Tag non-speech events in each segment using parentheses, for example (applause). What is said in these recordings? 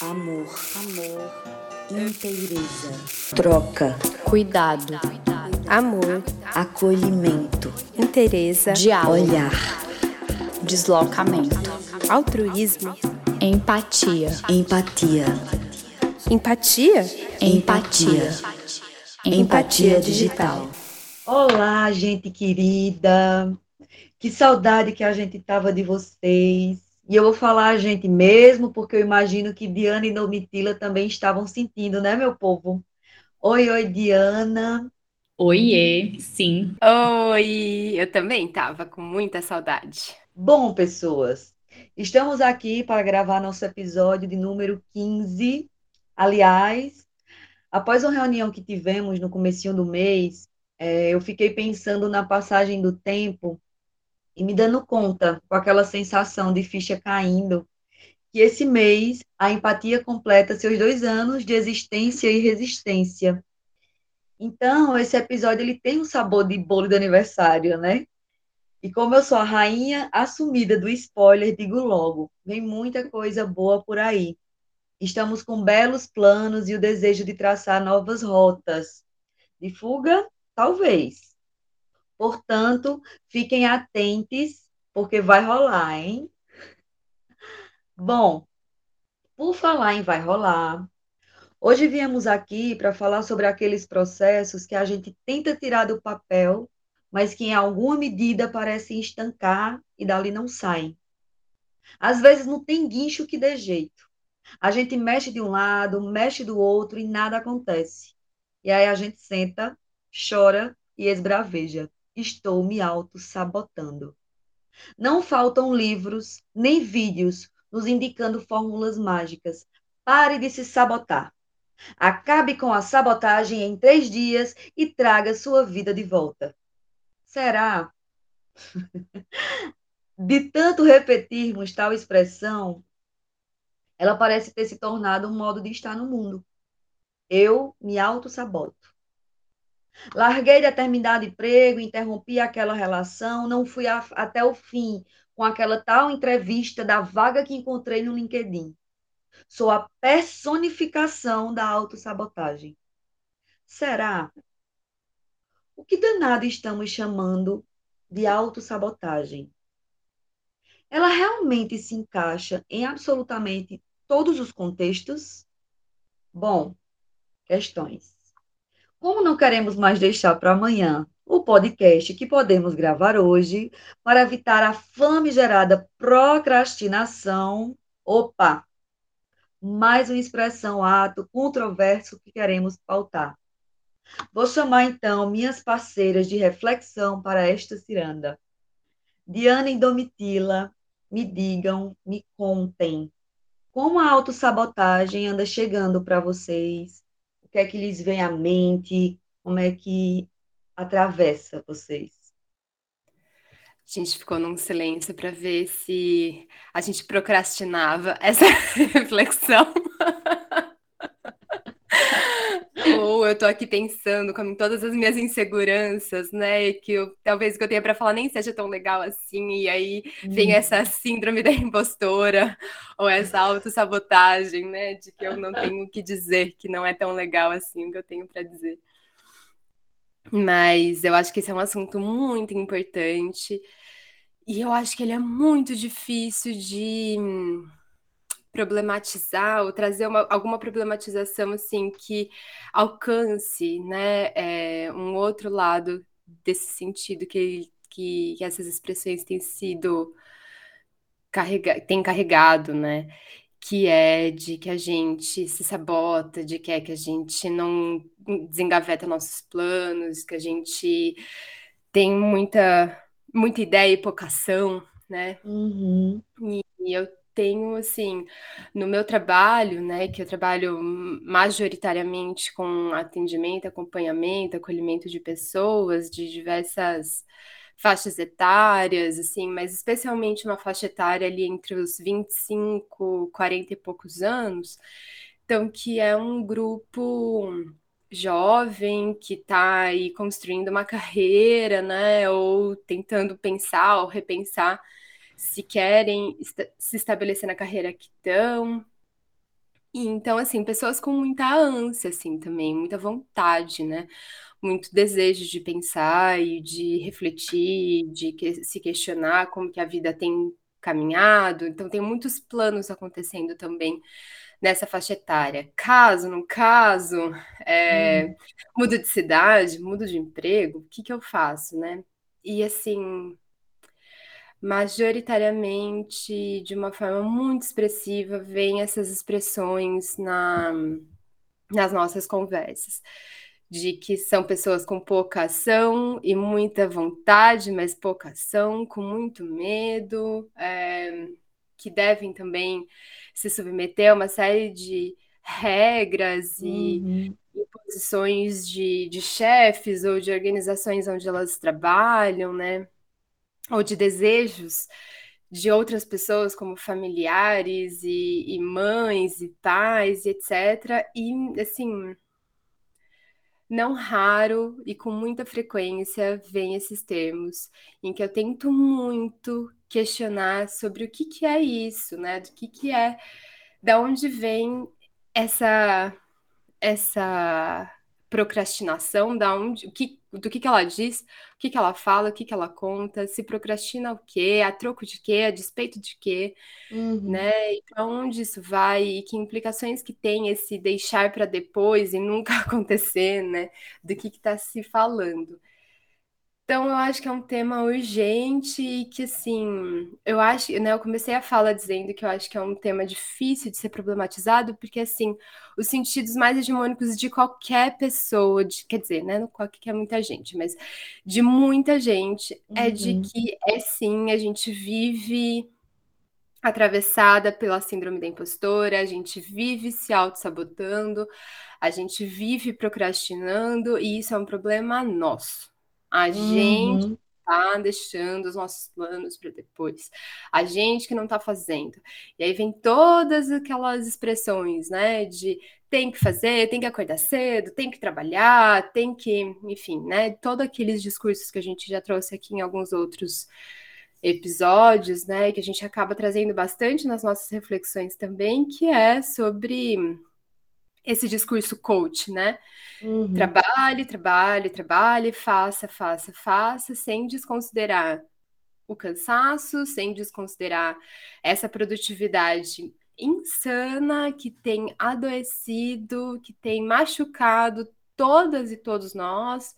amor, amor, inteireza, troca, cuidado, amor, acolhimento, inteireza, diálogo, olhar, deslocamento, altruísmo, empatia, empatia, empatia, empatia, empatia. Digital. Olá, gente querida. Que saudade que a gente tava de vocês. E eu vou falar a gente mesmo, porque eu imagino que Diana e Domitila também estavam sentindo, né, meu povo? Oi, oi, Diana. Oiê, sim. Oi, eu também tava com muita saudade. Bom, pessoas, estamos aqui para gravar nosso episódio de número 15. Aliás, após uma reunião que tivemos no comecinho do mês, é, eu fiquei pensando na passagem do tempo e me dando conta, com aquela sensação de ficha caindo, que esse mês a empatia completa seus dois anos de existência e resistência. Então, esse episódio ele tem um sabor de bolo de aniversário, né? E como eu sou a rainha assumida do spoiler, digo logo, vem muita coisa boa por aí. Estamos com belos planos e o desejo de traçar novas rotas. De fuga? Talvez. Portanto, fiquem atentos, porque vai rolar, hein? Bom, por falar em vai rolar, hoje viemos aqui para falar sobre aqueles processos que a gente tenta tirar do papel, mas que em alguma medida parecem estancar e dali não saem. Às vezes não tem guincho que dê jeito. A gente mexe de um lado, mexe do outro e nada acontece. E aí a gente senta, chora e esbraveja estou me auto-sabotando. Não faltam livros nem vídeos nos indicando fórmulas mágicas. Pare de se sabotar. Acabe com a sabotagem em três dias e traga sua vida de volta. Será? (laughs) de tanto repetirmos tal expressão, ela parece ter se tornado um modo de estar no mundo. Eu me auto-saboto. Larguei determinado emprego, interrompi aquela relação, não fui a, até o fim com aquela tal entrevista da vaga que encontrei no LinkedIn. Sou a personificação da autossabotagem. Será? O que danado estamos chamando de autossabotagem? Ela realmente se encaixa em absolutamente todos os contextos? Bom, questões. Como não queremos mais deixar para amanhã o podcast que podemos gravar hoje, para evitar a famigerada procrastinação, opa, mais uma expressão, ato controverso que queremos pautar. Vou chamar então minhas parceiras de reflexão para esta ciranda. Diana e Domitila, me digam, me contem, como a autossabotagem anda chegando para vocês que é que lhes vem à mente? Como é que atravessa vocês? A gente ficou num silêncio para ver se a gente procrastinava essa (laughs) reflexão. Ou eu tô aqui pensando com todas as minhas inseguranças, né? Que eu, talvez o que eu tenha para falar nem seja tão legal assim, e aí hum. vem essa síndrome da impostora, ou essa autossabotagem, né? De que eu não (laughs) tenho o que dizer, que não é tão legal assim o que eu tenho para dizer. Mas eu acho que esse é um assunto muito importante. E eu acho que ele é muito difícil de problematizar ou trazer uma, alguma problematização assim que alcance né, é, um outro lado desse sentido que, que, que essas expressões têm sido carrega, têm carregado, né? Que é de que a gente se sabota, de que é que a gente não desengaveta nossos planos, que a gente tem muita, muita ideia e pouca ação, né? Uhum. E eu tenho, assim, no meu trabalho, né, que eu trabalho majoritariamente com atendimento, acompanhamento, acolhimento de pessoas de diversas faixas etárias, assim, mas especialmente uma faixa etária ali entre os 25, 40 e poucos anos, então, que é um grupo jovem que está aí construindo uma carreira, né, ou tentando pensar ou repensar se querem se estabelecer na carreira que estão. E, então, assim, pessoas com muita ânsia, assim, também, muita vontade, né? Muito desejo de pensar e de refletir, de que, se questionar como que a vida tem caminhado. Então, tem muitos planos acontecendo também nessa faixa etária. Caso, no caso, é, hum. mudo de cidade, mudo de emprego, o que, que eu faço, né? E assim, majoritariamente, de uma forma muito expressiva, vem essas expressões na, nas nossas conversas. De que são pessoas com pouca ação e muita vontade, mas pouca ação, com muito medo, é, que devem também se submeter a uma série de regras e uhum. imposições de, de chefes ou de organizações onde elas trabalham, né? Ou de desejos de outras pessoas, como familiares e, e mães e pais, e etc. E, assim, não raro e com muita frequência vem esses termos em que eu tento muito questionar sobre o que, que é isso, né? Do que, que é, da onde vem essa essa procrastinação, da onde, o que, do que, que ela diz, o que, que ela fala, o que, que ela conta, se procrastina o quê, a troco de quê, a despeito de quê, uhum. né? E para onde isso vai e que implicações que tem esse deixar para depois e nunca (laughs) acontecer, né? Do que está se falando. Então, eu acho que é um tema urgente e que, assim, eu acho, né, eu comecei a fala dizendo que eu acho que é um tema difícil de ser problematizado, porque, assim, os sentidos mais hegemônicos de qualquer pessoa, de, quer dizer, né, não qualquer é muita gente, mas de muita gente, uhum. é de uhum. que, é sim, a gente vive atravessada pela síndrome da impostora, a gente vive se auto-sabotando, a gente vive procrastinando, e isso é um problema nosso a gente uhum. tá deixando os nossos planos para depois. A gente que não tá fazendo. E aí vem todas aquelas expressões, né, de tem que fazer, tem que acordar cedo, tem que trabalhar, tem que, enfim, né, todos aqueles discursos que a gente já trouxe aqui em alguns outros episódios, né, que a gente acaba trazendo bastante nas nossas reflexões também, que é sobre esse discurso coach, né? Uhum. Trabalhe, trabalhe, trabalhe, faça, faça, faça, sem desconsiderar o cansaço, sem desconsiderar essa produtividade insana que tem adoecido, que tem machucado todas e todos nós,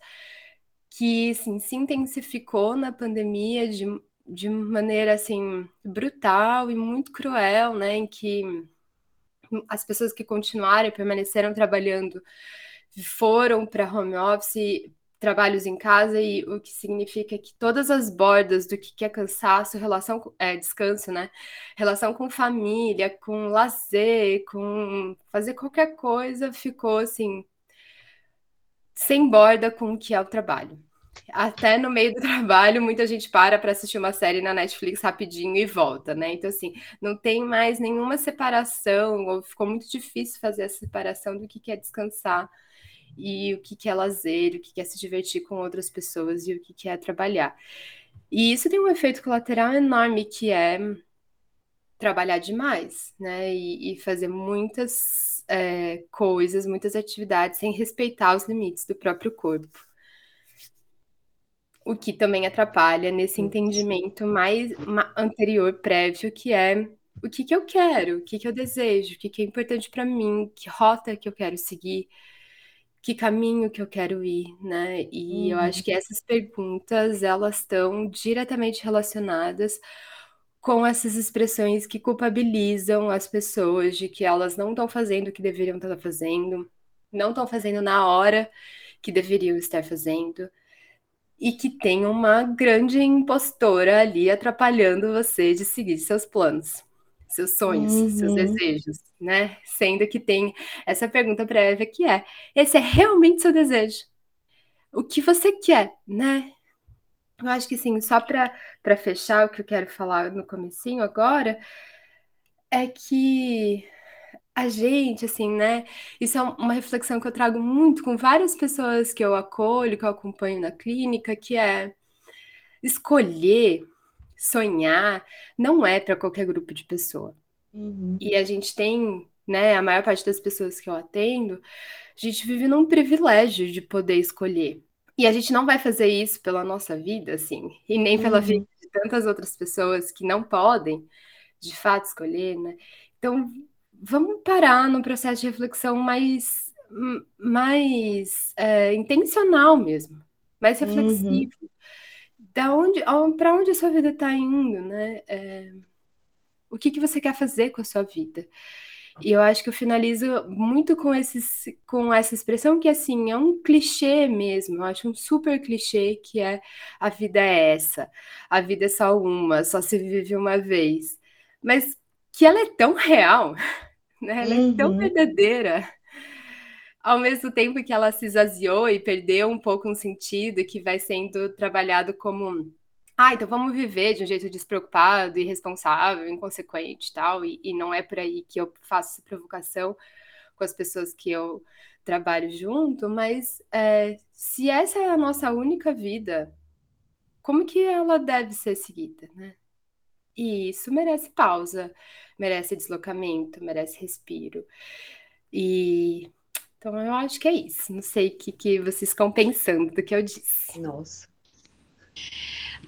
que assim, se intensificou na pandemia de, de maneira assim brutal e muito cruel, né? Em que as pessoas que continuaram e permaneceram trabalhando foram para home office, trabalhos em casa, e o que significa que todas as bordas do que é cansaço, relação com, é, descanso, né? Relação com família, com lazer, com fazer qualquer coisa, ficou assim sem borda com o que é o trabalho até no meio do (laughs) trabalho, muita gente para para assistir uma série na Netflix rapidinho e volta, né? Então, assim, não tem mais nenhuma separação, ou ficou muito difícil fazer essa separação do que é descansar e o que é lazer, o que é se divertir com outras pessoas e o que é trabalhar. E isso tem um efeito colateral enorme, que é trabalhar demais, né? E, e fazer muitas é, coisas, muitas atividades sem respeitar os limites do próprio corpo o que também atrapalha nesse entendimento mais anterior, prévio, que é o que, que eu quero, o que, que eu desejo, o que, que é importante para mim, que rota que eu quero seguir, que caminho que eu quero ir, né? E uhum. eu acho que essas perguntas, elas estão diretamente relacionadas com essas expressões que culpabilizam as pessoas de que elas não estão fazendo o que deveriam estar fazendo, não estão fazendo na hora que deveriam estar fazendo, e que tem uma grande impostora ali atrapalhando você de seguir seus planos, seus sonhos, uhum. seus desejos, né? Sendo que tem essa pergunta prévia que é: esse é realmente seu desejo? O que você quer, né? Eu acho que sim, só para fechar o que eu quero falar no comecinho agora, é que a gente, assim, né? Isso é uma reflexão que eu trago muito com várias pessoas que eu acolho, que eu acompanho na clínica, que é escolher, sonhar, não é para qualquer grupo de pessoa. Uhum. E a gente tem né, a maior parte das pessoas que eu atendo, a gente vive num privilégio de poder escolher. E a gente não vai fazer isso pela nossa vida, assim, e nem pela Uhum. vida de tantas outras pessoas que não podem, de fato, escolher, né? Então, vamos parar num processo de reflexão mais, mais é, intencional mesmo, mais Uhum. reflexivo. Da onde, para onde a sua vida está indo, né? É, o que que você quer fazer com a sua vida? E eu acho que eu finalizo muito com, esses, com essa expressão que, assim, é um clichê mesmo, eu acho um super clichê que é a vida é essa, a vida é só uma, só se vive uma vez. Mas que ela é tão real, (laughs) né? Ela é tão Uhum. verdadeira, ao mesmo tempo que ela se esvaziou e perdeu um pouco um sentido, que vai sendo trabalhado como ah, então vamos viver de um jeito despreocupado, irresponsável, inconsequente e tal, e, e não é por aí que eu faço essa provocação com as pessoas que eu trabalho junto, mas é, se essa é a nossa única vida, como que ela deve ser seguida, né? E isso merece pausa, merece deslocamento, merece respiro. E então eu acho que é isso. Não sei o que, que vocês estão pensando do que eu disse. Nossa.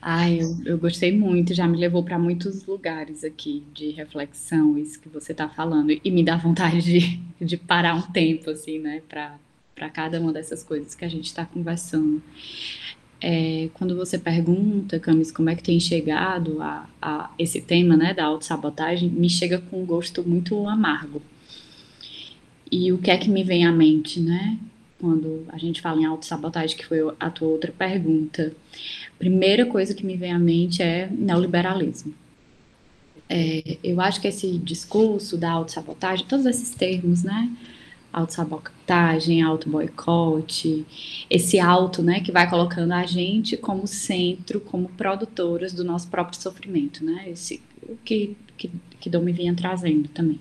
Ai, eu, eu gostei muito, já me levou para muitos lugares aqui de reflexão, isso que você está falando, e me dá vontade de, de parar um tempo, assim, né, para para cada uma dessas coisas que a gente está conversando. É, quando você pergunta, Camis, como é que tem chegado a, a esse tema, né, da autossabotagem, me chega com um gosto muito amargo. E o que é que me vem à mente, né, quando a gente fala em autossabotagem, que foi a tua outra pergunta? Primeira coisa que me vem à mente é neoliberalismo. É, eu acho que esse discurso da autossabotagem, todos esses termos, né? Autossabotagem, auto-boicote, esse auto, né, que vai colocando a gente como centro, como produtoras do nosso próprio sofrimento, né? Esse, que, que, que Dom me vinha trazendo também.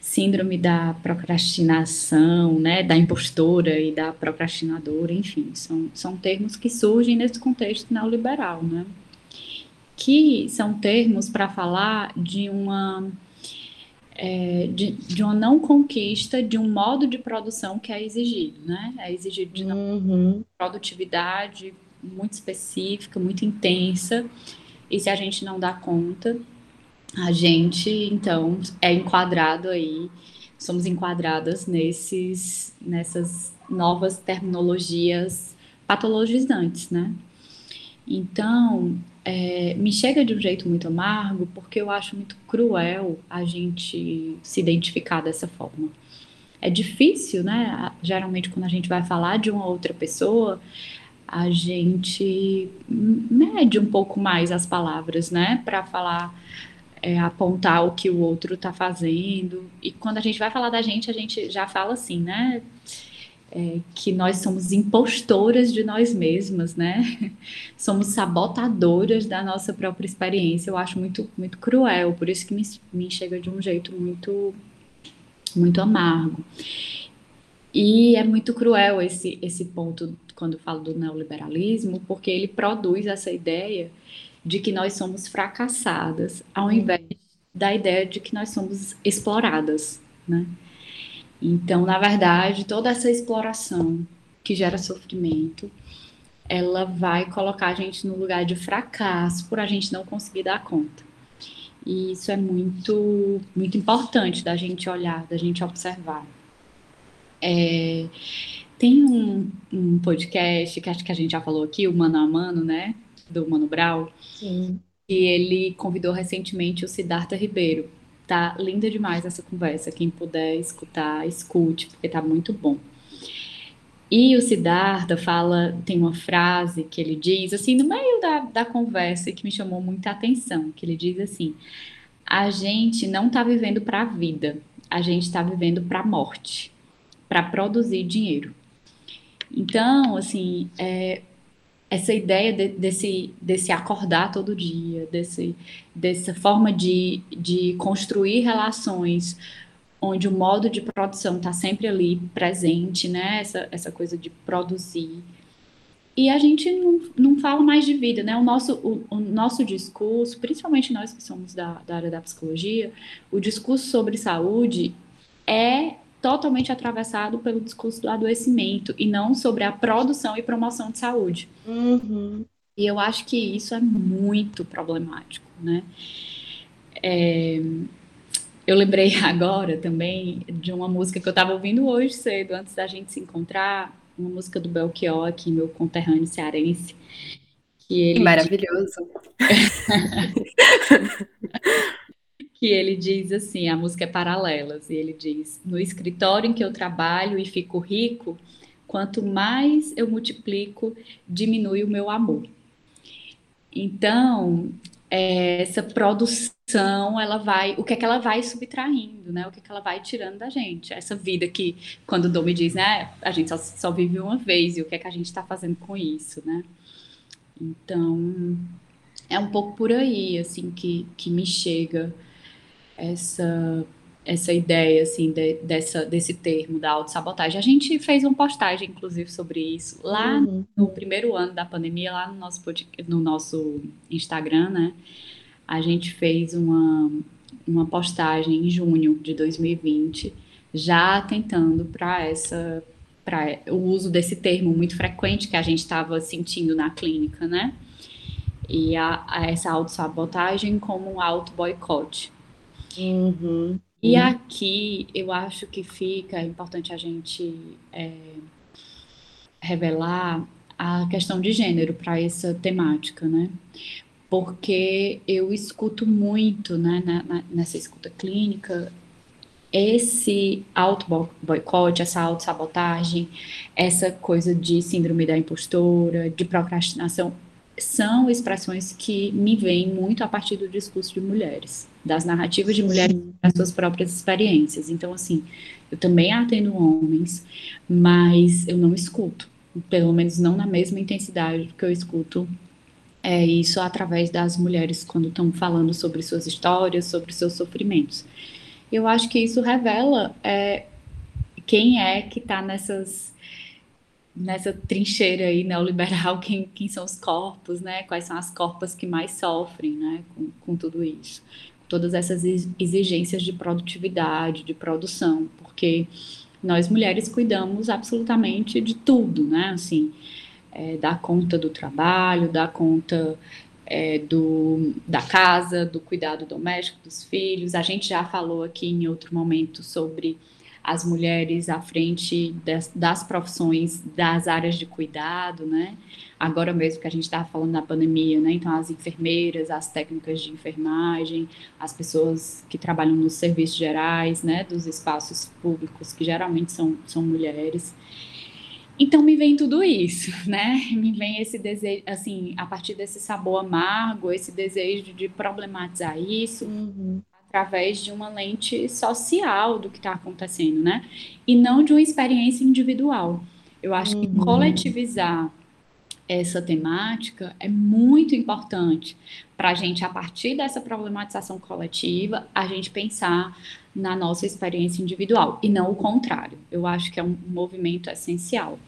Síndrome da procrastinação, né, da impostora e da procrastinadora, enfim, são, são termos que surgem nesse contexto neoliberal, né? Que são termos para falar de uma é, de, de, uma não conquista de um modo de produção que é exigido, né? É exigido de uhum. produtividade muito específica, muito intensa, e se a gente não dá conta, a gente então é enquadrado aí, somos enquadradas nesses, nessas novas terminologias patologizantes, né? Então, é, me chega de um jeito muito amargo porque eu acho muito cruel a gente se identificar dessa forma. É difícil, né? Geralmente, quando a gente vai falar de uma outra pessoa, a gente mede um pouco mais as palavras, né? Para falar, é, apontar o que o outro está fazendo. E quando a gente vai falar da gente, a gente já fala assim, né? É, que nós somos impostoras de nós mesmas, né? (laughs) Somos sabotadoras da nossa própria experiência. Eu acho muito, muito cruel, por isso que me, me chega de um jeito muito, muito amargo. E é muito cruel esse, esse ponto quando eu falo do neoliberalismo, porque ele produz essa ideia de que nós somos fracassadas, ao invés da ideia de que nós somos exploradas, né? Então, na verdade, toda essa exploração que gera sofrimento, ela vai colocar a gente no lugar de fracasso por a gente não conseguir dar conta. E isso é muito, muito importante da gente olhar, da gente observar. É, tem um, um, podcast que acho que a gente já falou aqui, o Mano a Mano, né? Do Mano Brau. Sim. E ele convidou recentemente o Siddhartha Ribeiro Tá linda demais essa conversa. Quem puder escutar, escute, porque tá muito bom. E o Siddhartha fala, tem uma frase que ele diz, assim, no meio da, da conversa, que me chamou muita atenção, que ele diz assim, a gente não tá vivendo para a vida, a gente está vivendo para a morte, para produzir dinheiro. Então, assim, é, essa ideia de, desse, desse acordar todo dia, desse, dessa forma de, de construir relações onde o modo de produção está sempre ali presente, né? Essa, essa coisa de produzir. e a gente não, não fala mais de vida, né? O nosso, o, o nosso discurso, principalmente nós que somos da, da área da psicologia, o discurso sobre saúde é totalmente atravessado pelo discurso do adoecimento e não sobre a produção e promoção de saúde. Uhum. E eu acho que isso é muito problemático, né? É, eu lembrei (laughs) agora também de uma música que eu estava ouvindo hoje cedo, antes da gente se encontrar, uma música do Belchior, aqui, meu conterrâneo cearense. Que ele Maravilhoso. (laughs) que ele diz assim, a música é Paralelas, e ele diz, no escritório em que eu trabalho e fico rico, quanto mais eu multiplico, diminui o meu amor. Então, é, essa produção, ela vai, o que é que ela vai subtraindo, né? O que é que ela vai tirando da gente? Essa vida que, quando o Dom me diz, né? A gente só, só vive uma vez, e o que é que a gente está fazendo com isso, né? Então, é um pouco por aí, assim, que, que me chega essa essa ideia assim de, dessa desse termo da autossabotagem. A gente fez uma postagem inclusive sobre isso lá uhum. no primeiro ano da pandemia lá no nosso no nosso Instagram, né? A gente fez uma uma postagem em junho de 2020 já tentando para essa para o uso desse termo muito frequente que a gente estava sentindo na clínica, né? E a, a essa autossabotagem como um auto-boicote. Uhum. E aqui eu acho que fica importante a gente é, revelar a questão de gênero para essa temática, né? Porque eu escuto muito, né, na, nessa escuta clínica, esse auto-boicote, essa auto-sabotagem, essa coisa de síndrome da impostora, de procrastinação, são expressões que me vêm muito a partir do discurso de mulheres, das narrativas de mulheres das suas próprias experiências. Então, assim, eu também atendo homens, mas eu não escuto, pelo menos não na mesma intensidade que eu escuto é isso através das mulheres quando estão falando sobre suas histórias, sobre seus sofrimentos. Eu acho que isso revela é, quem é que está nessas nessa trincheira aí neoliberal, (laughs) quem, quem são os corpos, né? Quais são as corpas que mais sofrem, né? Com, com tudo isso. Todas essas exigências de produtividade, de produção, porque nós mulheres cuidamos absolutamente de tudo, né? Assim, é, da conta do trabalho, da conta é, do, da casa, do cuidado doméstico dos filhos. A gente já falou aqui em outro momento sobre as mulheres à frente das, das, profissões das áreas de cuidado, né? Agora mesmo que a gente estava falando na pandemia, né? Então, as enfermeiras, as técnicas de enfermagem, as pessoas que trabalham nos serviços gerais, né? Dos espaços públicos, que geralmente são, são mulheres. Então me vem tudo isso, (laughs) né? Me vem esse desejo, assim, a partir desse sabor amargo, esse desejo de problematizar isso, uhum através de uma lente social do que está acontecendo, né? E não de uma experiência individual. Eu acho uhum. que coletivizar essa temática é muito importante para a gente, a partir dessa problematização coletiva, a gente pensar na nossa experiência individual e não o contrário. Eu acho que é um movimento essencial.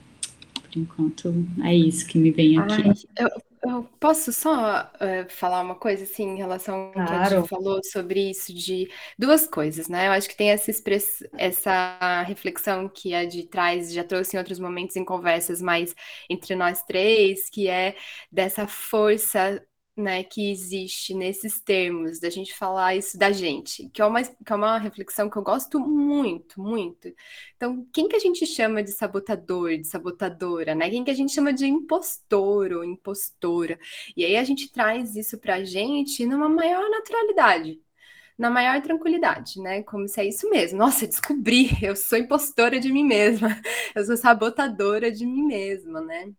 Por enquanto, é isso que me vem aqui. Ai, eu, eu posso só uh, falar uma coisa assim em relação ao que a Ju falou sobre isso de duas coisas, né? Eu acho que tem essa express... essa reflexão que a de traz, já trouxe em outros momentos em conversas mais entre nós três, que é dessa força né, que existe nesses termos, da gente falar isso da gente, que é, uma, que é uma reflexão que eu gosto muito, muito. Então, quem que a gente chama de sabotador, de sabotadora, né? Quem que a gente chama de impostor ou impostora? E aí a gente traz isso pra gente numa maior naturalidade, na maior tranquilidade, né? Como se é isso mesmo. Nossa, descobri, (laughs) eu sou impostora de mim mesma, (laughs) eu sou sabotadora de mim mesma, né?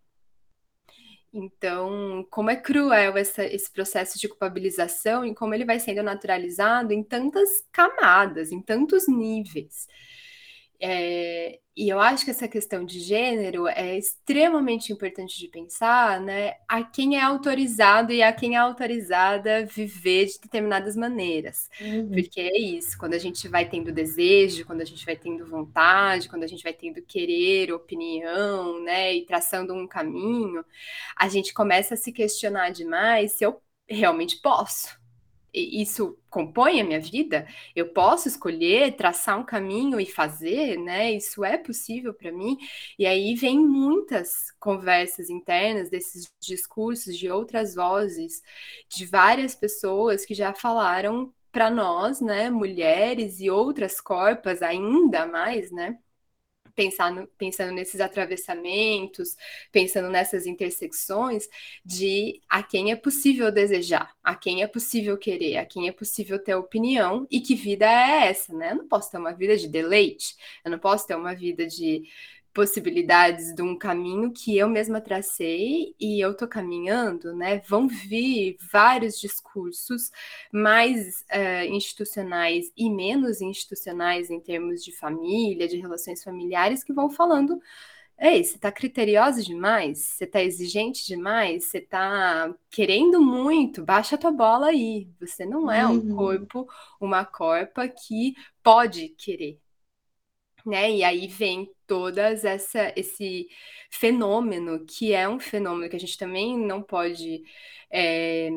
Então, como é cruel essa, esse processo de culpabilização e como ele vai sendo naturalizado em tantas camadas, em tantos níveis. É, e eu acho que essa questão de gênero é extremamente importante de pensar, né? A quem é autorizado e a quem é autorizada viver de determinadas maneiras. Uhum. Porque é isso, quando a gente vai tendo desejo, quando a gente vai tendo vontade, quando a gente vai tendo querer, opinião, né? E traçando um caminho, a gente começa a se questionar demais se eu realmente posso isso compõe a minha vida? Eu posso escolher, traçar um caminho e fazer, né? Isso é possível para mim. E aí vem muitas conversas internas desses discursos de outras vozes, de várias pessoas que já falaram para nós, né, mulheres e outras corpas ainda mais, né? Pensar no, pensando nesses atravessamentos, pensando nessas intersecções, de a quem é possível desejar, a quem é possível querer, a quem é possível ter opinião e que vida é essa, né? Eu não posso ter uma vida de deleite, eu não posso ter uma vida de possibilidades de um caminho que eu mesma tracei e eu tô caminhando, né? Vão vir vários discursos mais uh, institucionais e menos institucionais em termos de família, de relações familiares, que vão falando Ei, você está criteriosa demais? Você está exigente demais? Você está querendo muito? Baixa a tua bola aí. Você não é um uhum. corpo, uma corpa que pode querer, né? E aí vem todas essa esse fenômeno que é um fenômeno que a gente também não pode é,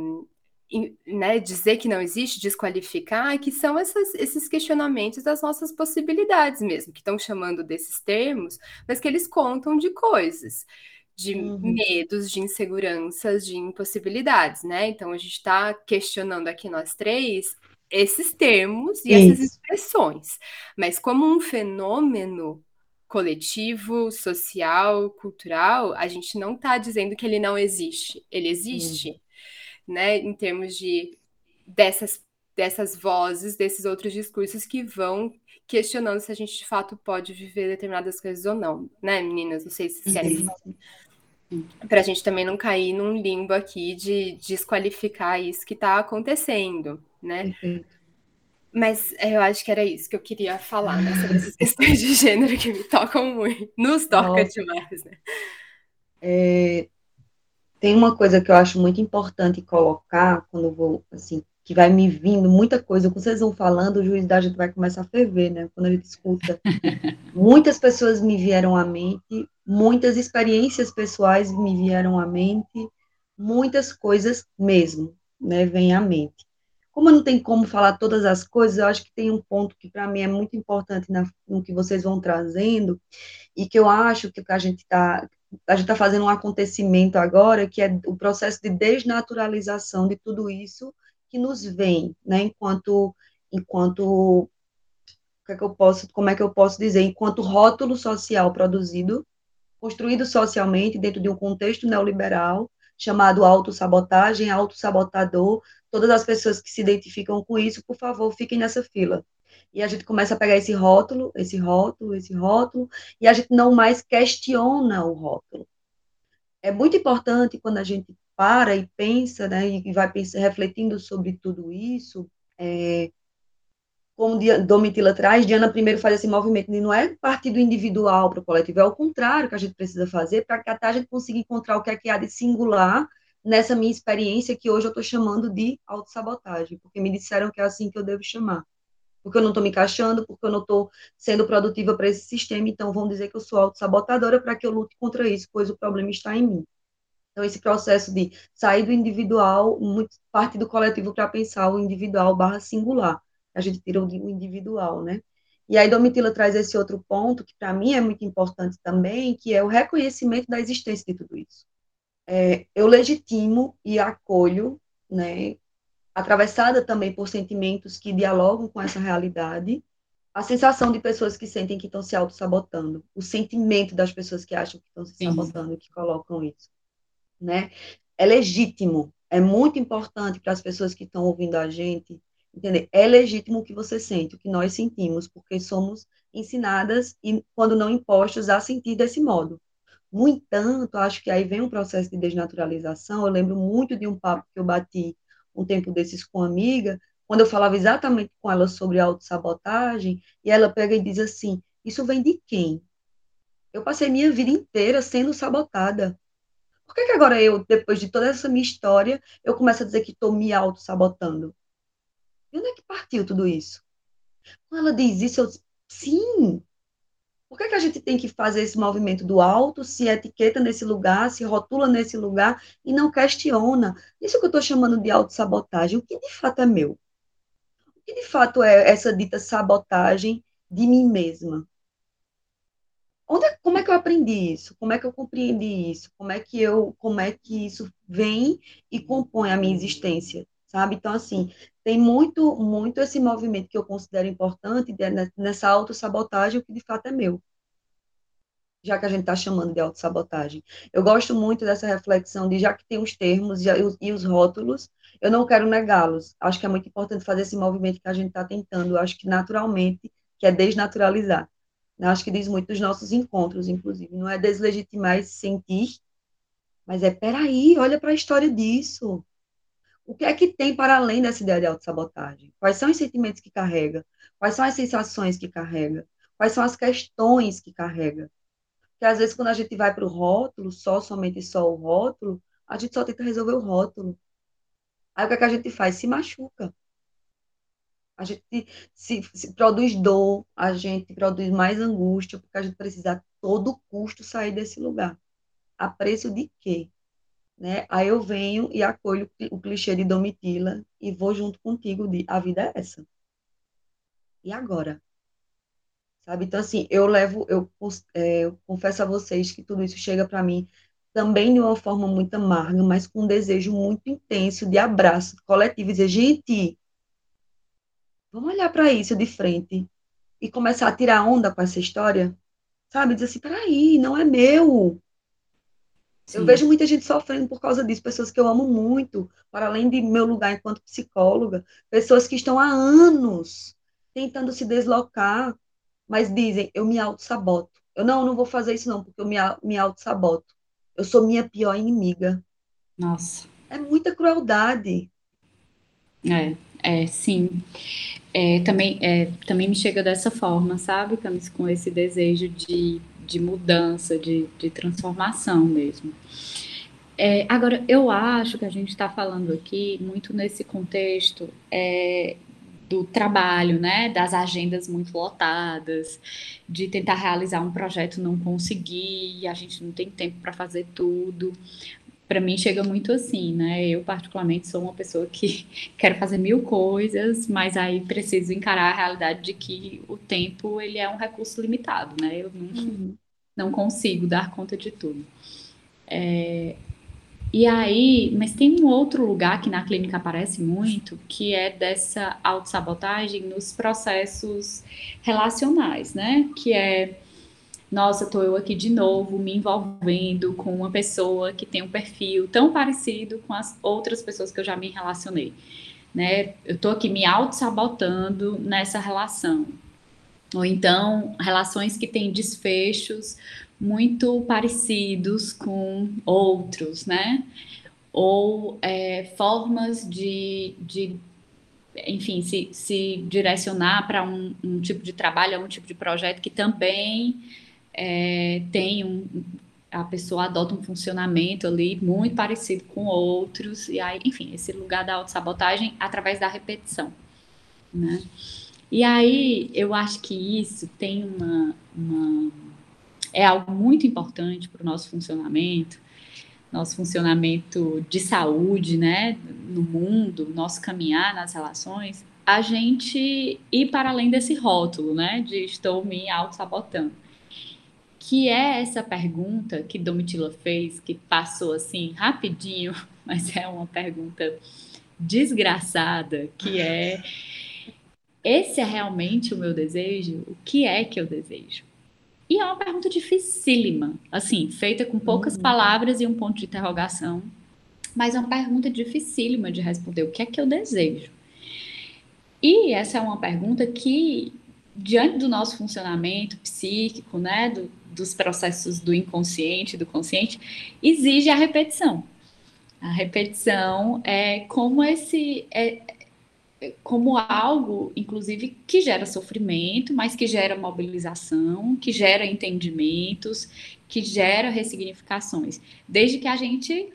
né, dizer que não existe, desqualificar, que são essas, esses questionamentos das nossas possibilidades mesmo, que estão chamando desses termos, mas que eles contam de coisas, de uhum. medos, de inseguranças, de impossibilidades, né? Então a gente está questionando aqui nós três esses termos e Isso. essas expressões, mas como um fenômeno coletivo, social, cultural, a gente não está dizendo que ele não existe. Ele existe, uhum. né? Em termos de dessas dessas vozes, desses outros discursos que vão questionando se a gente de fato pode viver determinadas coisas ou não, né, meninas? Não sei se vocês querem para a gente também não cair num limbo aqui de desqualificar isso que está acontecendo né? Uhum. Mas eu acho que era isso que eu queria falar, né? Sobre essas (laughs) questões de gênero que me tocam muito, nos toca Nossa. demais, né? É, tem uma coisa que eu acho muito importante colocar quando vou, assim, que vai me vindo muita coisa, quando vocês vão falando, o juiz da gente vai começar a ferver, né? Quando a gente escuta. (laughs) Muitas pessoas me vieram à mente, muitas experiências pessoais me vieram à mente, muitas coisas mesmo, né? Vêm à mente. Como não tem como falar todas as coisas, eu acho que tem um ponto que para mim é muito importante na, no que vocês vão trazendo e que eu acho que a gente está a gente está fazendo um acontecimento agora que é o processo de desnaturalização de tudo isso que nos vem, né? Enquanto enquanto que é que eu posso, como é que eu posso dizer, enquanto rótulo social produzido, construído socialmente dentro de um contexto neoliberal chamado autossabotagem, autossabotador, todas as pessoas que se identificam com isso, por favor, fiquem nessa fila. E a gente começa a pegar esse rótulo, esse rótulo, esse rótulo, e a gente não mais questiona o rótulo. É muito importante quando a gente para e pensa, né, e vai pensar, refletindo sobre tudo isso, é, como Domitila traz, Diana primeiro faz esse movimento de não é partir do individual para o coletivo, é o contrário que a gente precisa fazer para que a gente consiga encontrar o que é que há de singular nessa minha experiência que hoje eu estou chamando de autossabotagem, porque me disseram que é assim que eu devo chamar. Porque eu não estou me encaixando, porque eu não estou sendo produtiva para esse sistema, então vão dizer que eu sou autossabotadora para que eu lute contra isso, pois o problema está em mim. Então, esse processo de sair do individual, muito parte do coletivo para pensar o individual barra singular a gente tira o individual, né? E aí Domitila traz esse outro ponto que para mim é muito importante também, que é o reconhecimento da existência de tudo isso. É, eu legitimo e acolho, né, atravessada também por sentimentos que dialogam com essa realidade, a sensação de pessoas que sentem que estão se auto-sabotando, o sentimento das pessoas que acham que estão se Sim. sabotando, que colocam isso, né? É legítimo, é muito importante para as pessoas que estão ouvindo a gente entender? É legítimo o que você sente, o que nós sentimos, porque somos ensinadas e quando não impostas a sentir desse modo. No entanto, acho que aí vem um processo de desnaturalização. Eu lembro muito de um papo que eu bati um tempo desses com uma amiga, quando eu falava exatamente com ela sobre autossabotagem, e ela pega e diz assim: Isso vem de quem? Eu passei minha vida inteira sendo sabotada. Por que, que agora eu, depois de toda essa minha história, eu começo a dizer que estou me auto-sabotando? Onde é que partiu tudo isso? Quando ela diz isso, eu sim. Por que, que a gente tem que fazer esse movimento do alto, se etiqueta nesse lugar, se rotula nesse lugar e não questiona? Isso que eu estou chamando de autossabotagem, o que de fato é meu? O que de fato é essa dita sabotagem de mim mesma? Onde, é, como é que eu aprendi isso? Como é que eu compreendi isso? Como é que eu, como é que isso vem e compõe a minha existência, sabe? Então assim, tem muito, muito esse movimento que eu considero importante nessa autossabotagem, que de fato é meu. Já que a gente está chamando de autossabotagem. Eu gosto muito dessa reflexão de já que tem os termos e os rótulos, eu não quero negá-los. Acho que é muito importante fazer esse movimento que a gente está tentando. Eu acho que naturalmente, que é desnaturalizar. Eu acho que diz muito dos nossos encontros, inclusive. Não é deslegitimar esse sentir, mas é, peraí, olha para a história disso. O que é que tem para além dessa ideia de autossabotagem? Quais são os sentimentos que carrega? Quais são as sensações que carrega? Quais são as questões que carrega? Porque às vezes quando a gente vai para o rótulo, só, somente só o rótulo, a gente só tenta resolver o rótulo. Aí o que, é que a gente faz? Se machuca. A gente se, se, produz dor, a gente produz mais angústia, porque a gente precisa a todo custo sair desse lugar. A preço de quê? Né? Aí eu venho e acolho o clichê de Domitila e vou junto contigo de a vida é essa. E agora? Sabe? Então, assim, eu levo, eu, é, eu confesso a vocês que tudo isso chega para mim também de uma forma muito amarga, mas com um desejo muito intenso de abraço coletivo, dizer, gente, Vamos olhar para isso de frente e começar a tirar onda com essa história, sabe? Dizer assim, peraí, não é meu. Sim. Eu vejo muita gente sofrendo por causa disso, pessoas que eu amo muito, para além de meu lugar enquanto psicóloga, pessoas que estão há anos tentando se deslocar, mas dizem, eu me auto-saboto. Eu não, não vou fazer isso não, porque eu me, me auto-saboto. Eu sou minha pior inimiga. Nossa. É muita crueldade. É, é, sim é, também, é, também me chega dessa forma, sabe, Camis, com esse desejo de, de mudança, de, de transformação mesmo. É, agora, eu acho que a gente está falando aqui muito nesse contexto é, do trabalho, né, das agendas muito lotadas, de tentar realizar um projeto não conseguir, a gente não tem tempo para fazer tudo para mim chega muito assim, né? Eu particularmente sou uma pessoa que (laughs) quero fazer mil coisas, mas aí preciso encarar a realidade de que o tempo ele é um recurso limitado, né? Eu não, uhum. não consigo dar conta de tudo. É, e aí, mas tem um outro lugar que na clínica aparece muito, que é dessa autossabotagem nos processos relacionais, né? Que é nossa, estou eu aqui de novo me envolvendo com uma pessoa que tem um perfil tão parecido com as outras pessoas que eu já me relacionei. Né? Eu estou aqui me auto-sabotando nessa relação. Ou então, relações que têm desfechos muito parecidos com outros, né? Ou é, formas de, de enfim, se, se direcionar para um, um, tipo de trabalho, um tipo de projeto que também é, tem um, a pessoa adota um funcionamento ali muito parecido com outros, e aí, enfim, esse lugar da autossabotagem através da repetição, né? E aí, eu acho que isso tem uma, uma é algo muito importante para o nosso funcionamento, nosso funcionamento de saúde, né, no mundo, nosso caminhar nas relações, a gente ir para além desse rótulo, né, de estou me auto-sabotando que é essa pergunta que Domitila fez, que passou assim rapidinho, (laughs) mas é uma pergunta desgraçada, que é esse é realmente o meu desejo? O que é que eu desejo? E é uma pergunta dificílima, assim, feita com poucas uhum. palavras e um ponto de interrogação, mas é uma pergunta dificílima de responder. O que é que eu desejo? E essa é uma pergunta que, diante do nosso funcionamento psíquico, né, do, dos processos do inconsciente, do consciente, exige a repetição. A repetição é como esse. É, como algo, inclusive, que gera sofrimento, mas que gera mobilização, que gera entendimentos, que gera ressignificações, desde que a gente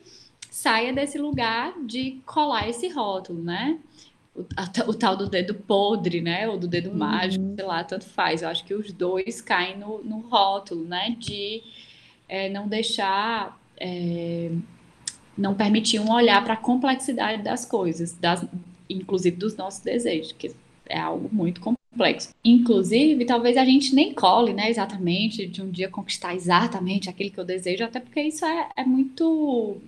saia desse lugar de colar esse rótulo, né? O, a, o tal do dedo podre, né? Ou do dedo uhum. mágico, sei lá, tanto faz. Eu acho que os dois caem no, no rótulo, né? De é, não deixar. É, não permitir um olhar para a complexidade das coisas, das, inclusive dos nossos desejos, que é algo muito complexo. Inclusive, talvez a gente nem cole, né, exatamente, de um dia conquistar exatamente aquilo que eu desejo, até porque isso é, é muito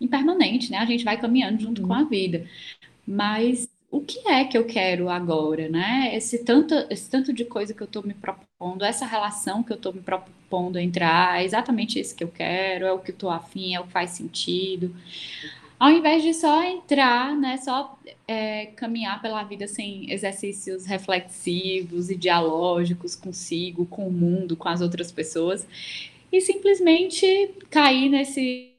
impermanente, né? A gente vai caminhando junto uhum. com a vida. Mas o que é que eu quero agora, né? Esse tanto, esse tanto de coisa que eu estou me propondo, essa relação que eu estou me propondo entrar, é exatamente isso que eu quero, é o que eu estou afim, é o que faz sentido. Ao invés de só entrar, né, só é, caminhar pela vida sem exercícios reflexivos e dialógicos consigo, com o mundo, com as outras pessoas, e simplesmente cair nesse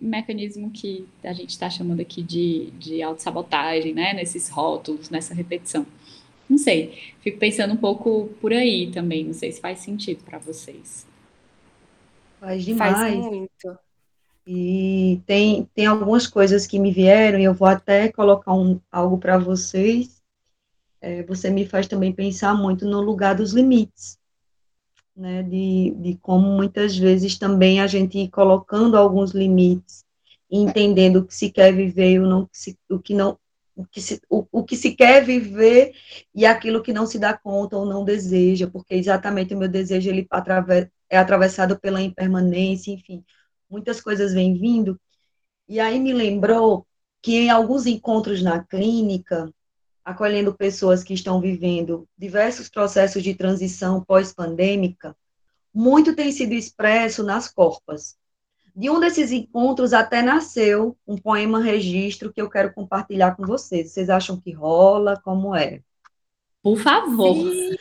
mecanismo que a gente está chamando aqui de, de autossabotagem, né? Nesses rótulos, nessa repetição. Não sei, fico pensando um pouco por aí também, não sei se faz sentido para vocês. Faz demais. Faz muito. E tem, tem algumas coisas que me vieram, e eu vou até colocar um, algo para vocês. É, você me faz também pensar muito no lugar dos limites né, de, de como muitas vezes também a gente ir colocando alguns limites, entendendo o que se quer viver e o, não, o que não o que, se, o, o que se quer viver e aquilo que não se dá conta ou não deseja, porque exatamente o meu desejo ele atraves, é atravessado pela impermanência, enfim, muitas coisas vêm vindo. E aí me lembrou que em alguns encontros na clínica, acolhendo pessoas que estão vivendo diversos processos de transição pós-pandêmica, muito tem sido expresso nas corpas. De um desses encontros até nasceu um poema registro que eu quero compartilhar com vocês. Vocês acham que rola? Como é? Por favor. Sim,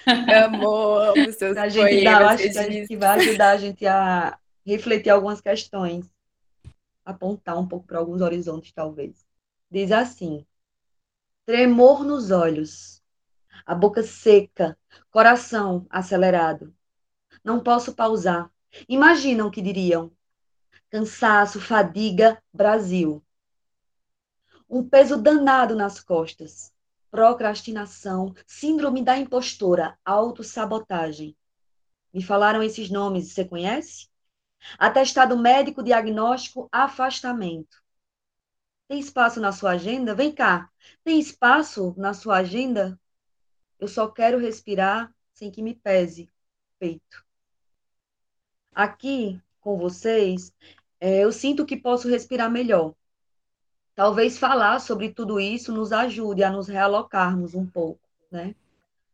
amor, os (laughs) seus a gente. Dá, acho que, a gente vai ajudar a gente a refletir algumas questões, apontar um pouco para alguns horizontes, talvez. Diz assim: tremor nos olhos, a boca seca, coração acelerado. Não posso pausar. Imaginam o que diriam. Cansaço, fadiga, Brasil. Um peso danado nas costas. Procrastinação, síndrome da impostora, autossabotagem. Me falaram esses nomes, você conhece? Atestado médico diagnóstico afastamento. Tem espaço na sua agenda? Vem cá. Tem espaço na sua agenda? Eu só quero respirar sem que me pese peito. Aqui com vocês, é, eu sinto que posso respirar melhor. Talvez falar sobre tudo isso nos ajude a nos realocarmos um pouco, né?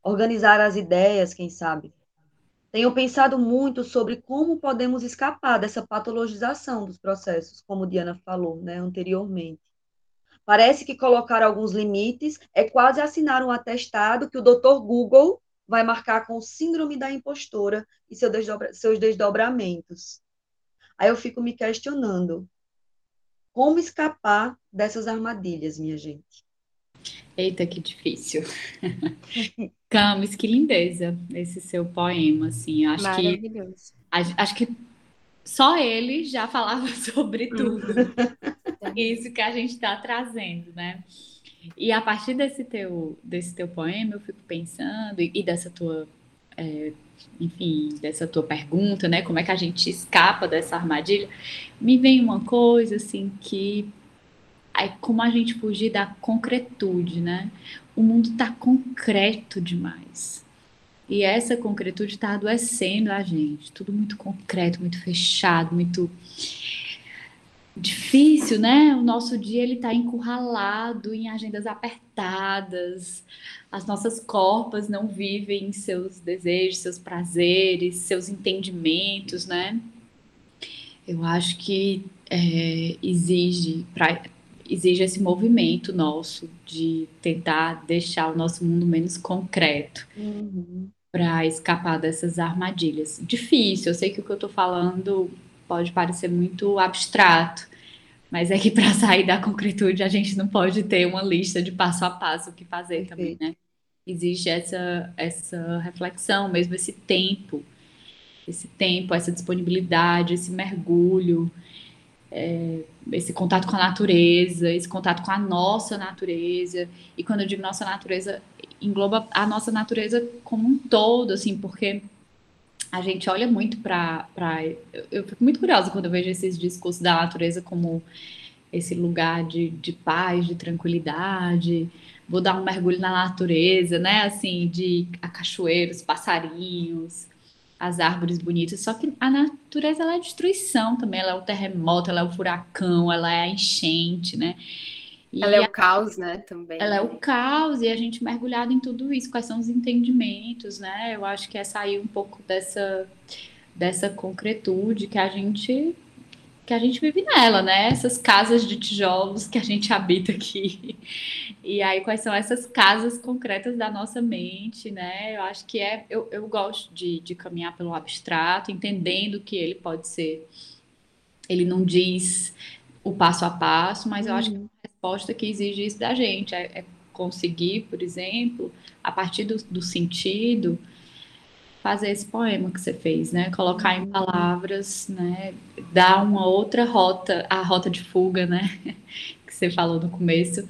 Organizar as ideias, quem sabe. Tenho pensado muito sobre como podemos escapar dessa patologização dos processos, como Diana falou né, anteriormente. Parece que colocar alguns limites é quase assinar um atestado que o doutor Google vai marcar com síndrome da impostora e seu desdobra, seus desdobramentos. Aí eu fico me questionando, como escapar dessas armadilhas, minha gente? Eita, que difícil. (laughs) Camis, que lindeza esse seu poema, assim, acho que acho que só ele já falava (laughs) sobre tudo. (laughs) Isso que a gente está trazendo, né? E a partir desse teu, desse teu poema, eu fico pensando, e, e dessa tua, é, enfim, dessa tua pergunta, né? Como é que a gente escapa dessa armadilha? Me vem uma coisa, assim, que é como a gente fugir da concretude, né? O mundo está concreto demais. E essa concretude está adoecendo a gente. Tudo muito concreto, muito fechado, muito difícil, né? O nosso dia ele está encurralado em agendas apertadas. As nossas corpas não vivem seus desejos, seus prazeres, seus entendimentos, né? Eu acho que é, exige pra, exige esse movimento nosso de tentar deixar o nosso mundo menos concreto. Uhum para escapar dessas armadilhas. Difícil, eu sei que o que eu estou falando pode parecer muito abstrato, Mas é que para (laughs) sair da concretude a gente não pode ter uma lista de passo a passo o que fazer também, né? Existe essa, essa reflexão, mesmo esse tempo, esse tempo, essa disponibilidade, esse mergulho, é, esse contato com a natureza, esse contato com a nossa natureza. E quando eu digo nossa natureza, engloba a nossa natureza como um todo, assim, porque a gente olha muito para. Eu, eu fico muito curiosa quando eu vejo esses discursos da natureza como esse lugar de, de paz, de tranquilidade. Vou dar um mergulho na natureza, né? Assim, de cachoeiros, passarinhos, as árvores bonitas. Só que a natureza ela é destruição também. Ela é o terremoto, ela é o furacão, ela é a enchente, né? E ela é o caos, né, também. Ela é o caos e a gente mergulhado em tudo isso, quais são os entendimentos, né? Eu acho que é sair um pouco dessa dessa concretude que a gente que a gente vive nela, né? Essas casas de tijolos que a gente habita aqui. E aí, quais são essas casas concretas da nossa mente, né? Eu acho que é. Eu, eu gosto de, de caminhar pelo abstrato, entendendo que ele pode ser. Ele não diz o passo a passo, mas eu acho que resposta que exige isso da gente, é, é conseguir, por exemplo, a partir do, do, sentido, fazer esse poema que você fez, né? Colocar em palavras, né? Dar uma outra rota, a rota de fuga, né? (laughs) que você falou no começo,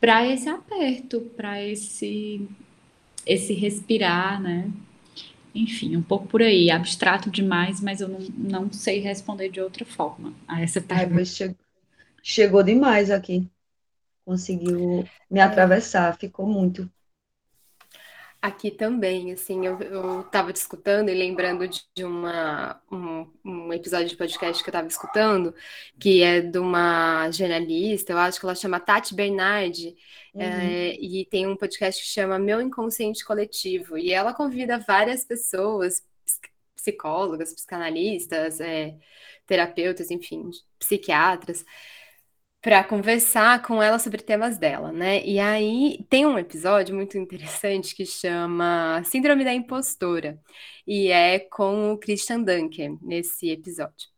para esse aperto, para esse esse respirar, né? Enfim, um pouco por aí, abstrato demais, mas eu não, não sei responder de outra forma a essa pergunta. Chegou, chegou demais aqui conseguiu me atravessar, ficou muito. Aqui também, assim, eu estava te escutando e lembrando de uma, um, um, episódio de podcast que eu estava escutando, que é de uma jornalista, eu acho que ela chama Tati Bernardi, uhum. é, e tem um podcast que chama Meu Inconsciente Coletivo, e ela convida várias pessoas, psicólogas, psicanalistas, é, terapeutas, enfim, psiquiatras, para conversar com ela sobre temas dela, né? E aí tem um episódio muito interessante que chama Síndrome da Impostora, e é com o Christian Dunker nesse episódio.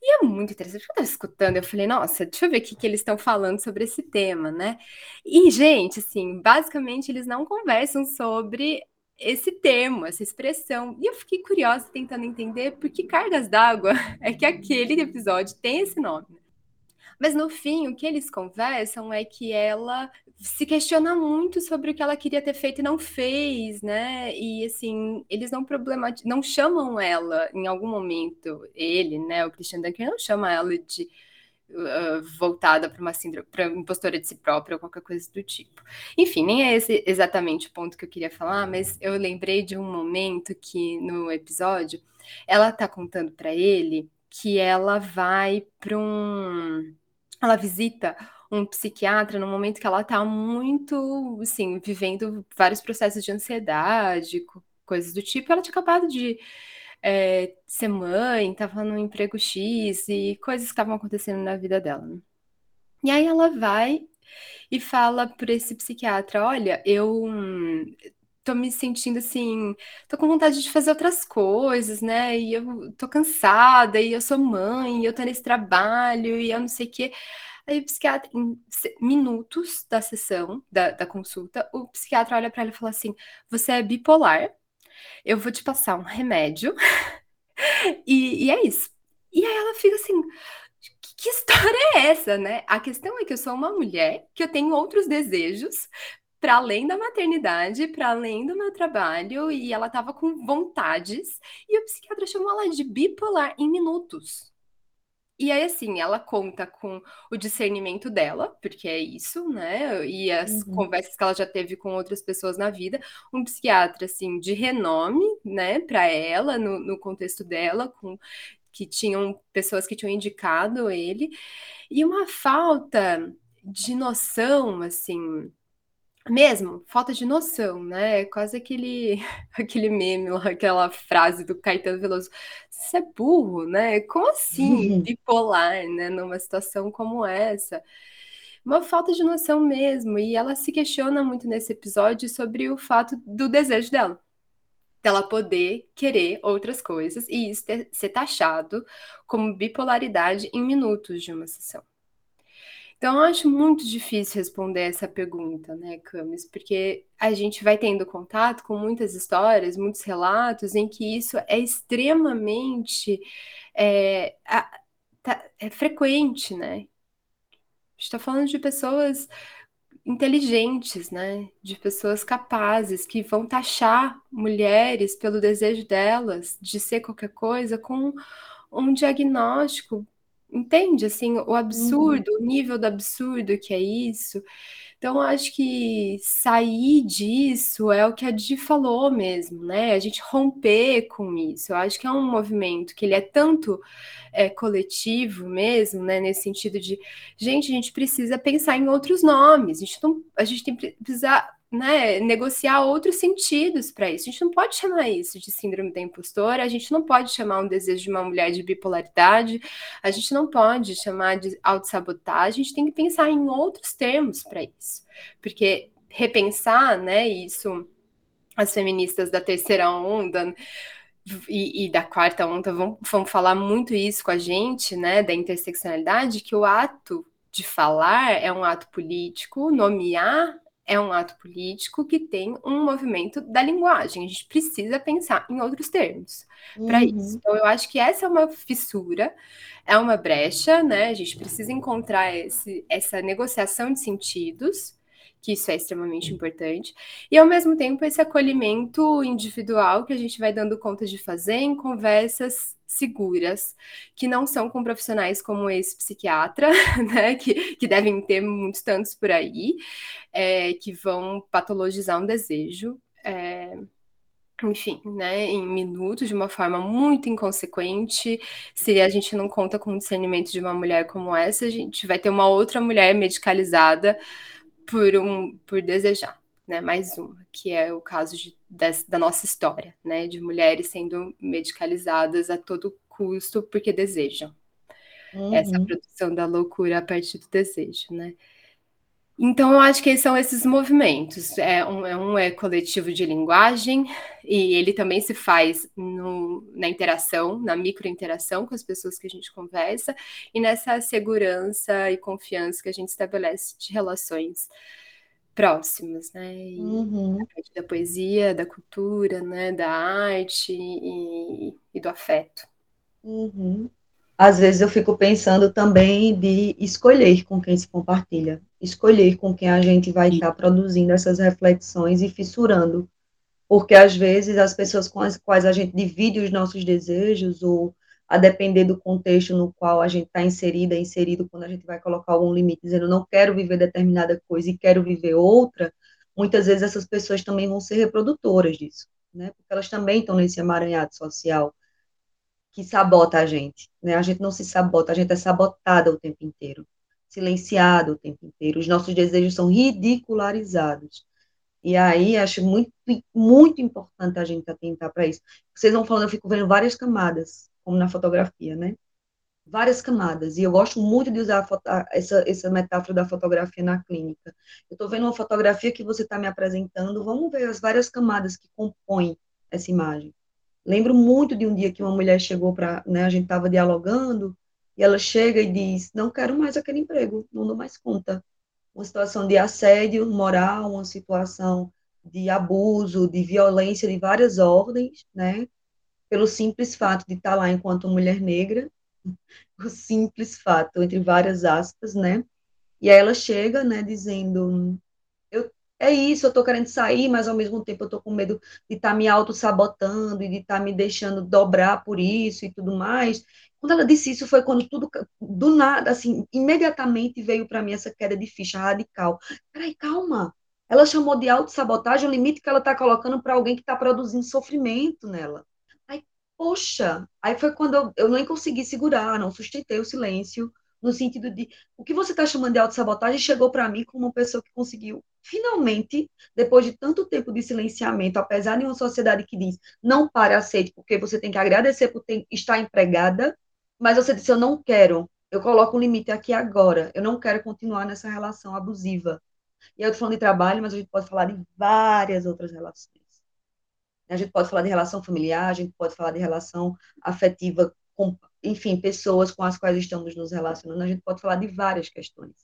E é muito interessante, eu estava escutando, eu falei, nossa, deixa eu ver o que, que eles estão falando sobre esse tema, né? E, gente, assim, basicamente eles não conversam sobre esse termo, essa expressão. E eu fiquei curiosa tentando entender por que cargas d'água (laughs) é que aquele episódio tem esse nome. Mas no fim, o que eles conversam é que ela se questiona muito sobre o que ela queria ter feito e não fez, né? E assim, eles não problematizam, não chamam ela em algum momento, ele, né, o Christian Dunker não chama ela de uh, voltada para uma síndrome, para impostora de si própria ou qualquer coisa do tipo. Enfim, nem é esse exatamente o ponto que eu queria falar, mas eu lembrei de um momento que no episódio ela tá contando para ele que ela vai para um ela visita um psiquiatra no momento que ela está muito, assim, vivendo vários processos de ansiedade, coisas do tipo. Ela tinha acabado de é, ser mãe, estava no emprego X e coisas que estavam acontecendo na vida dela. Né? E aí ela vai e fala para esse psiquiatra: Olha, eu tô me sentindo assim, tô com vontade de fazer outras coisas, né? E eu tô cansada, e eu sou mãe, e eu tô nesse trabalho, e eu não sei o quê. Aí o psiquiatra, em minutos da sessão, da, da consulta, o psiquiatra olha para ela e fala assim: Você é bipolar, eu vou te passar um remédio, (laughs) e, e é isso. E aí ela fica assim: que história é essa, né? A questão é que eu sou uma mulher, que eu tenho outros desejos, para além da maternidade, para além do meu trabalho, e ela estava com vontades, e o psiquiatra chamou ela de bipolar em minutos. E aí, assim, ela conta com o discernimento dela, porque é isso, né? E as uhum. conversas que ela já teve com outras pessoas na vida. Um psiquiatra, assim, de renome, né, para ela, no, no contexto dela, com que tinham pessoas que tinham indicado ele. E uma falta de noção, assim, mesmo, falta de noção, né? Quase aquele, (laughs) aquele meme lá, aquela frase do Caetano Veloso. Você é burro, né? Como assim uhum. (laughs) bipolar, né? Numa situação como essa. Uma falta de noção mesmo. E ela se questiona muito nesse episódio sobre o fato do desejo dela. Dela poder querer outras coisas e isso ter, ser taxado como bipolaridade em minutos de uma sessão. Então, eu acho muito difícil responder essa pergunta, né, Camis? Porque a gente vai tendo contato com muitas histórias, muitos relatos em que isso é extremamente é, tá, é frequente, né? A gente está falando de pessoas inteligentes, né? De pessoas capazes que vão taxar mulheres pelo desejo delas de ser qualquer coisa com um diagnóstico, entende? Assim, o absurdo, uhum. o nível do absurdo que é isso. Então, acho que sair disso é o que a Di falou mesmo, né? A gente romper com isso. Eu acho que é um movimento que ele é tanto é, coletivo mesmo, né? Nesse sentido de, gente, a gente precisa pensar em outros nomes. A gente, não, a gente tem que precisar né, negociar outros sentidos para isso. A gente não pode chamar isso de síndrome da impostora, a gente não pode chamar um desejo de uma mulher de bipolaridade, a gente não pode chamar de autossabotagem, a gente tem que pensar em outros termos para isso. Porque repensar, né, isso as feministas da terceira onda e, e, da quarta onda vão, vão falar muito isso com a gente, né, da interseccionalidade, que o ato de falar é um ato político, nomear é um ato político que tem um movimento da linguagem. A gente precisa pensar em outros termos uhum. para isso. Então, eu acho que essa é uma fissura, é uma brecha, né? A gente precisa encontrar esse, essa negociação de sentidos que isso é extremamente importante, e ao mesmo tempo esse acolhimento individual que a gente vai dando conta de fazer em conversas seguras, que não são com profissionais como esse psiquiatra, (laughs) né, que, que devem ter muitos tantos por aí, é, que vão patologizar um desejo. É, enfim, né, em minutos, de uma forma muito inconsequente. Se a gente não conta com o discernimento de uma mulher como essa, a gente vai ter uma outra mulher medicalizada por, um, por desejar, né? Mais uma, que é o caso de, da nossa história, né? De mulheres sendo medicalizadas a todo custo porque desejam. Uhum. Essa produção da loucura a partir do desejo, né? Então, eu acho que são esses movimentos. É um, é um é coletivo de linguagem, e ele também se faz no, na interação, na microinteração com as pessoas que a gente conversa, e nessa segurança e confiança que a gente estabelece de relações próximas, né? E uhum. a da poesia, da cultura, né? da arte e, e do afeto. Uhum às vezes eu fico pensando também de escolher com quem se compartilha, escolher com quem a gente vai estar produzindo essas reflexões e fissurando, porque às vezes as pessoas com as quais a gente divide os nossos desejos, ou a depender do contexto no qual a gente está inserida, inserido, quando a gente vai colocar algum limite, dizendo não quero viver determinada coisa e quero viver outra, muitas vezes essas pessoas também vão ser reprodutoras disso, né? Porque elas também estão nesse emaranhado social que sabota a gente, né? A gente não se sabota, a gente é sabotada o tempo inteiro, silenciado o tempo inteiro. Os nossos desejos são ridicularizados. E aí acho muito muito importante a gente atentar para isso. Vocês vão falando, eu fico vendo várias camadas, como na fotografia, né? Várias camadas. E eu gosto muito de usar essa, essa metáfora da fotografia na clínica. Eu estou vendo uma fotografia que você está me apresentando, vamos ver as várias camadas que compõem essa imagem. Lembro muito de um dia que uma mulher chegou para, né, a gente estava dialogando, e ela chega e diz: Não quero mais aquele emprego, não dou mais conta. Uma situação de assédio moral, uma situação de abuso, de violência de várias ordens, né? Pelo simples fato de estar lá enquanto mulher negra, (laughs) o simples fato, entre várias aspas, né? E aí ela chega, né, dizendo: é isso, eu tô querendo sair, mas ao mesmo tempo eu tô com medo de estar tá me auto-sabotando e de estar tá me deixando dobrar por isso e tudo mais. Quando ela disse isso, foi quando tudo, do nada, assim, imediatamente veio para mim essa queda de ficha radical. Peraí, calma. Ela chamou de auto-sabotagem o limite que ela está colocando para alguém que está produzindo sofrimento nela. Poxa, aí foi quando eu, eu nem consegui segurar, não sustentei o silêncio, no sentido de o que você está chamando de autossabotagem chegou para mim como uma pessoa que conseguiu, finalmente, depois de tanto tempo de silenciamento, apesar de uma sociedade que diz não pare, aceite, porque você tem que agradecer por ter, estar empregada, mas você disse, eu não quero, eu coloco um limite aqui agora, eu não quero continuar nessa relação abusiva. E eu estou falando de trabalho, mas a gente pode falar de várias outras relações. A gente pode falar de relação familiar, a gente pode falar de relação afetiva com enfim, pessoas com as quais estamos nos relacionando, a gente pode falar de várias questões.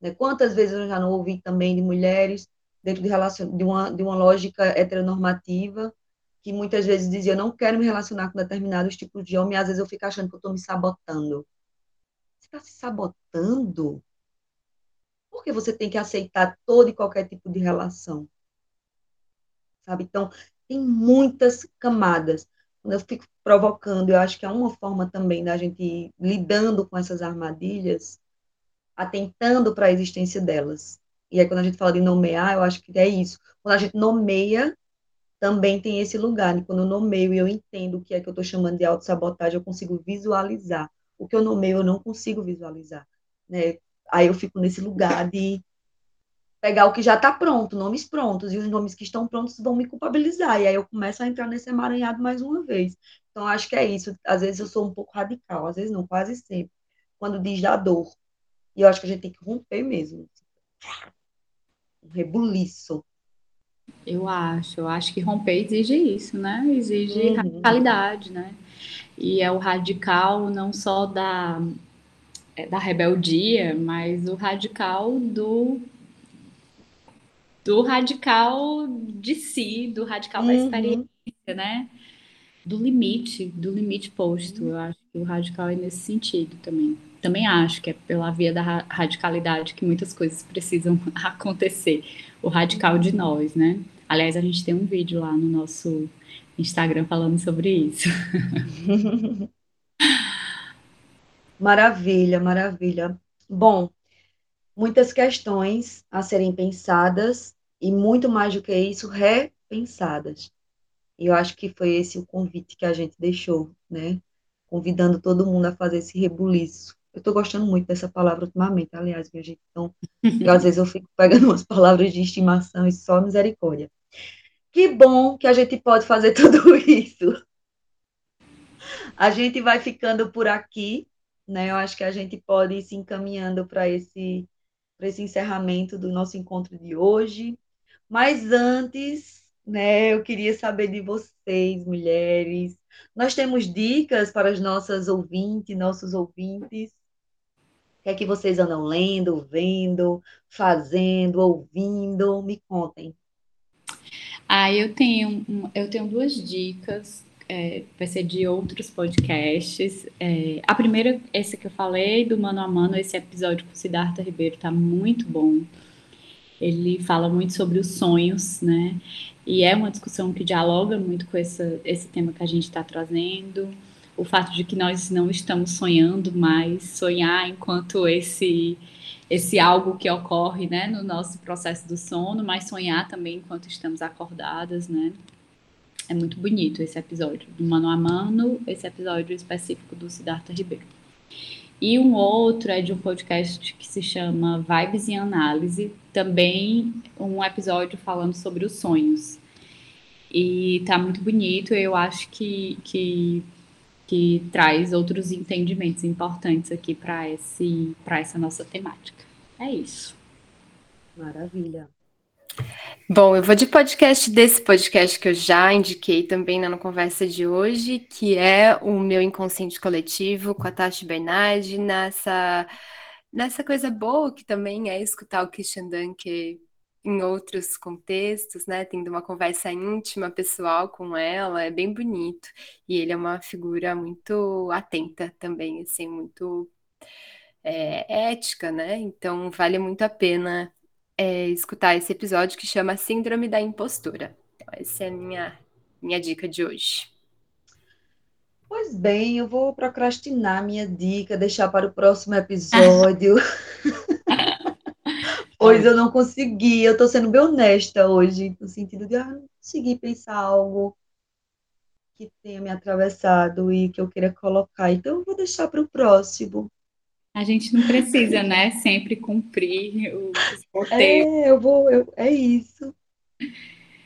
Né? Quantas vezes eu já não ouvi também de mulheres dentro de, relacion... de, uma, de uma lógica heteronormativa que muitas vezes dizia não quero me relacionar com determinados tipos de homem, e às vezes eu fico achando que eu estou me sabotando. Você está se sabotando? Por que você tem que aceitar todo e qualquer tipo de relação? Sabe? Então, tem muitas camadas. Quando eu fico provocando, eu acho que é uma forma também da gente ir lidando com essas armadilhas, atentando para a existência delas. E aí, quando a gente fala de nomear, eu acho que é isso. Quando a gente nomeia, também tem esse lugar. E quando eu nomeio e eu entendo o que é que eu estou chamando de autossabotagem, eu consigo visualizar. O que eu nomeio, eu não consigo visualizar. Né? Aí eu fico nesse lugar de pegar o que já está pronto, nomes prontos, e os nomes que estão prontos vão me culpabilizar. E aí eu começo a entrar nesse emaranhado mais uma vez. Então, acho que é isso. Às vezes eu sou um pouco radical, às vezes não, quase sempre. Quando diz da dor. E eu acho que a gente tem que romper mesmo. Um rebuliço. Eu acho, eu acho que romper exige isso, né? Exige uhum. radicalidade, né? E é o radical não só da, é, da rebeldia, mas o radical do do radical de si, do radical da uhum. experiência, né? Do limite, do limite posto. Eu acho que o radical é nesse sentido também. Também acho que é pela via da radicalidade que muitas coisas precisam (laughs) acontecer. O radical de nós, né? Aliás, a gente tem um vídeo lá no nosso Instagram falando sobre isso. (laughs) maravilha, maravilha. Bom, muitas questões a serem pensadas e muito mais do que isso, repensadas. E eu acho que foi esse o convite que a gente deixou, né? Convidando todo mundo a fazer esse rebuliço. Eu estou gostando muito dessa palavra ultimamente, aliás, minha gente. Então, (laughs) às vezes eu fico pegando umas palavras de estimação e só misericórdia. Que bom que a gente pode fazer (laughs) tudo isso. A gente vai ficando por aqui, né? Eu acho que a gente pode ir se encaminhando para esse, para esse encerramento do nosso encontro de hoje. Mas antes, né, eu queria saber de vocês, mulheres. Nós temos dicas para as nossas ouvintes, nossos ouvintes. O que é que vocês andam lendo, vendo, fazendo, ouvindo? Me contem. Ah, eu tenho, eu tenho duas dicas. É, vai ser de outros podcasts. É, a primeira, esse que eu falei, do Mano a Mano, esse episódio com o Siddhartha Ribeiro, tá muito bom. Ele fala muito sobre os sonhos, né? E é uma discussão que dialoga muito com essa, esse tema que a gente está trazendo. O fato de que nós não estamos sonhando mais, sonhar enquanto esse esse algo que ocorre, né, no nosso processo do sono, mas sonhar também enquanto estamos acordadas, né? É muito bonito esse episódio, do mano a mano, esse episódio específico do Siddhartha Ribeiro. E um outro é de um podcast que se chama Vibes em Análise, também um episódio falando sobre os sonhos. E tá muito bonito, eu acho que, que, que traz outros entendimentos importantes aqui para essa nossa temática. É isso. Maravilha. Bom, eu vou de podcast desse podcast que eu já indiquei também na conversa de hoje, que é o meu inconsciente coletivo com a Tati Bernardi, nessa, nessa coisa boa que também é escutar o Christian Dunker em outros contextos, né? Tendo uma conversa íntima, pessoal com ela, é bem bonito. E ele é uma figura muito atenta também, assim, muito é, ética, né? Então vale muito a pena é, escutar esse episódio que chama Síndrome da Impostura. Então, essa é a minha, minha dica de hoje. Pois bem, eu vou procrastinar minha dica, deixar para o próximo episódio. (laughs) pois eu não consegui, eu estou sendo bem honesta hoje, no sentido de ah, não consegui pensar algo que tenha me atravessado e que eu queira colocar. Então, eu vou deixar para o próximo. A gente não precisa, né? Sempre cumprir os roteiros. É, eu vou, eu, é isso.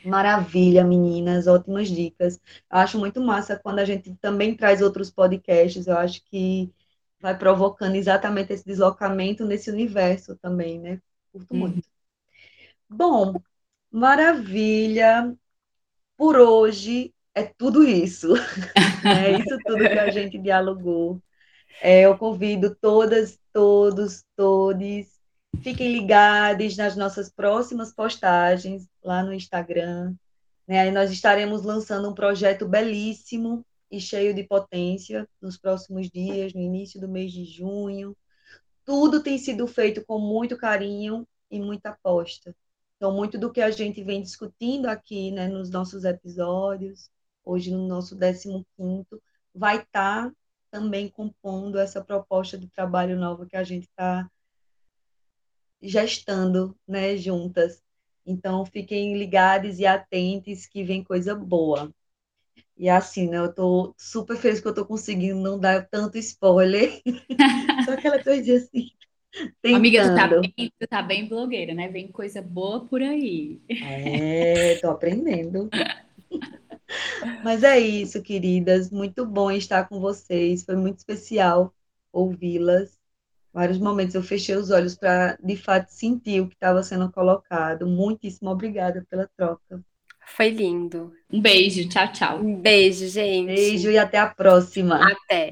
Maravilha, meninas, ótimas dicas. Acho muito massa quando a gente também traz outros podcasts. Eu acho que vai provocando exatamente esse deslocamento nesse universo também, né? Curto uhum. muito. Bom, maravilha. Por hoje é tudo isso. (laughs) é isso tudo que a gente dialogou. É, eu convido todas, todos, todes Fiquem ligados nas nossas próximas postagens lá no Instagram. Né? Aí nós estaremos lançando um projeto belíssimo e cheio de potência nos próximos dias, no início do mês de junho. Tudo tem sido feito com muito carinho e muita aposta. Então, muito do que a gente vem discutindo aqui né, nos nossos episódios, hoje no nosso 15 vai estar tá também compondo essa proposta de trabalho nova que a gente está gestando né, juntas. Então, fiquem ligados e atentos que vem coisa boa. E assim, né, eu estou super feliz que eu estou conseguindo não dar tanto spoiler. (laughs) Só aquela coisa assim. Tentando. Amiga, tu tá, bem, tu tá bem blogueira, né? Vem coisa boa por aí. É, tô aprendendo. (laughs) Mas é isso, queridas. Muito bom estar com vocês. Foi muito especial ouvi-las. Vários momentos eu fechei os olhos para, de fato, sentir o que estava sendo colocado. Muitíssimo obrigada pela troca. Foi lindo. Um beijo. Tchau, tchau. Um beijo, gente. Beijo e até a próxima. Até.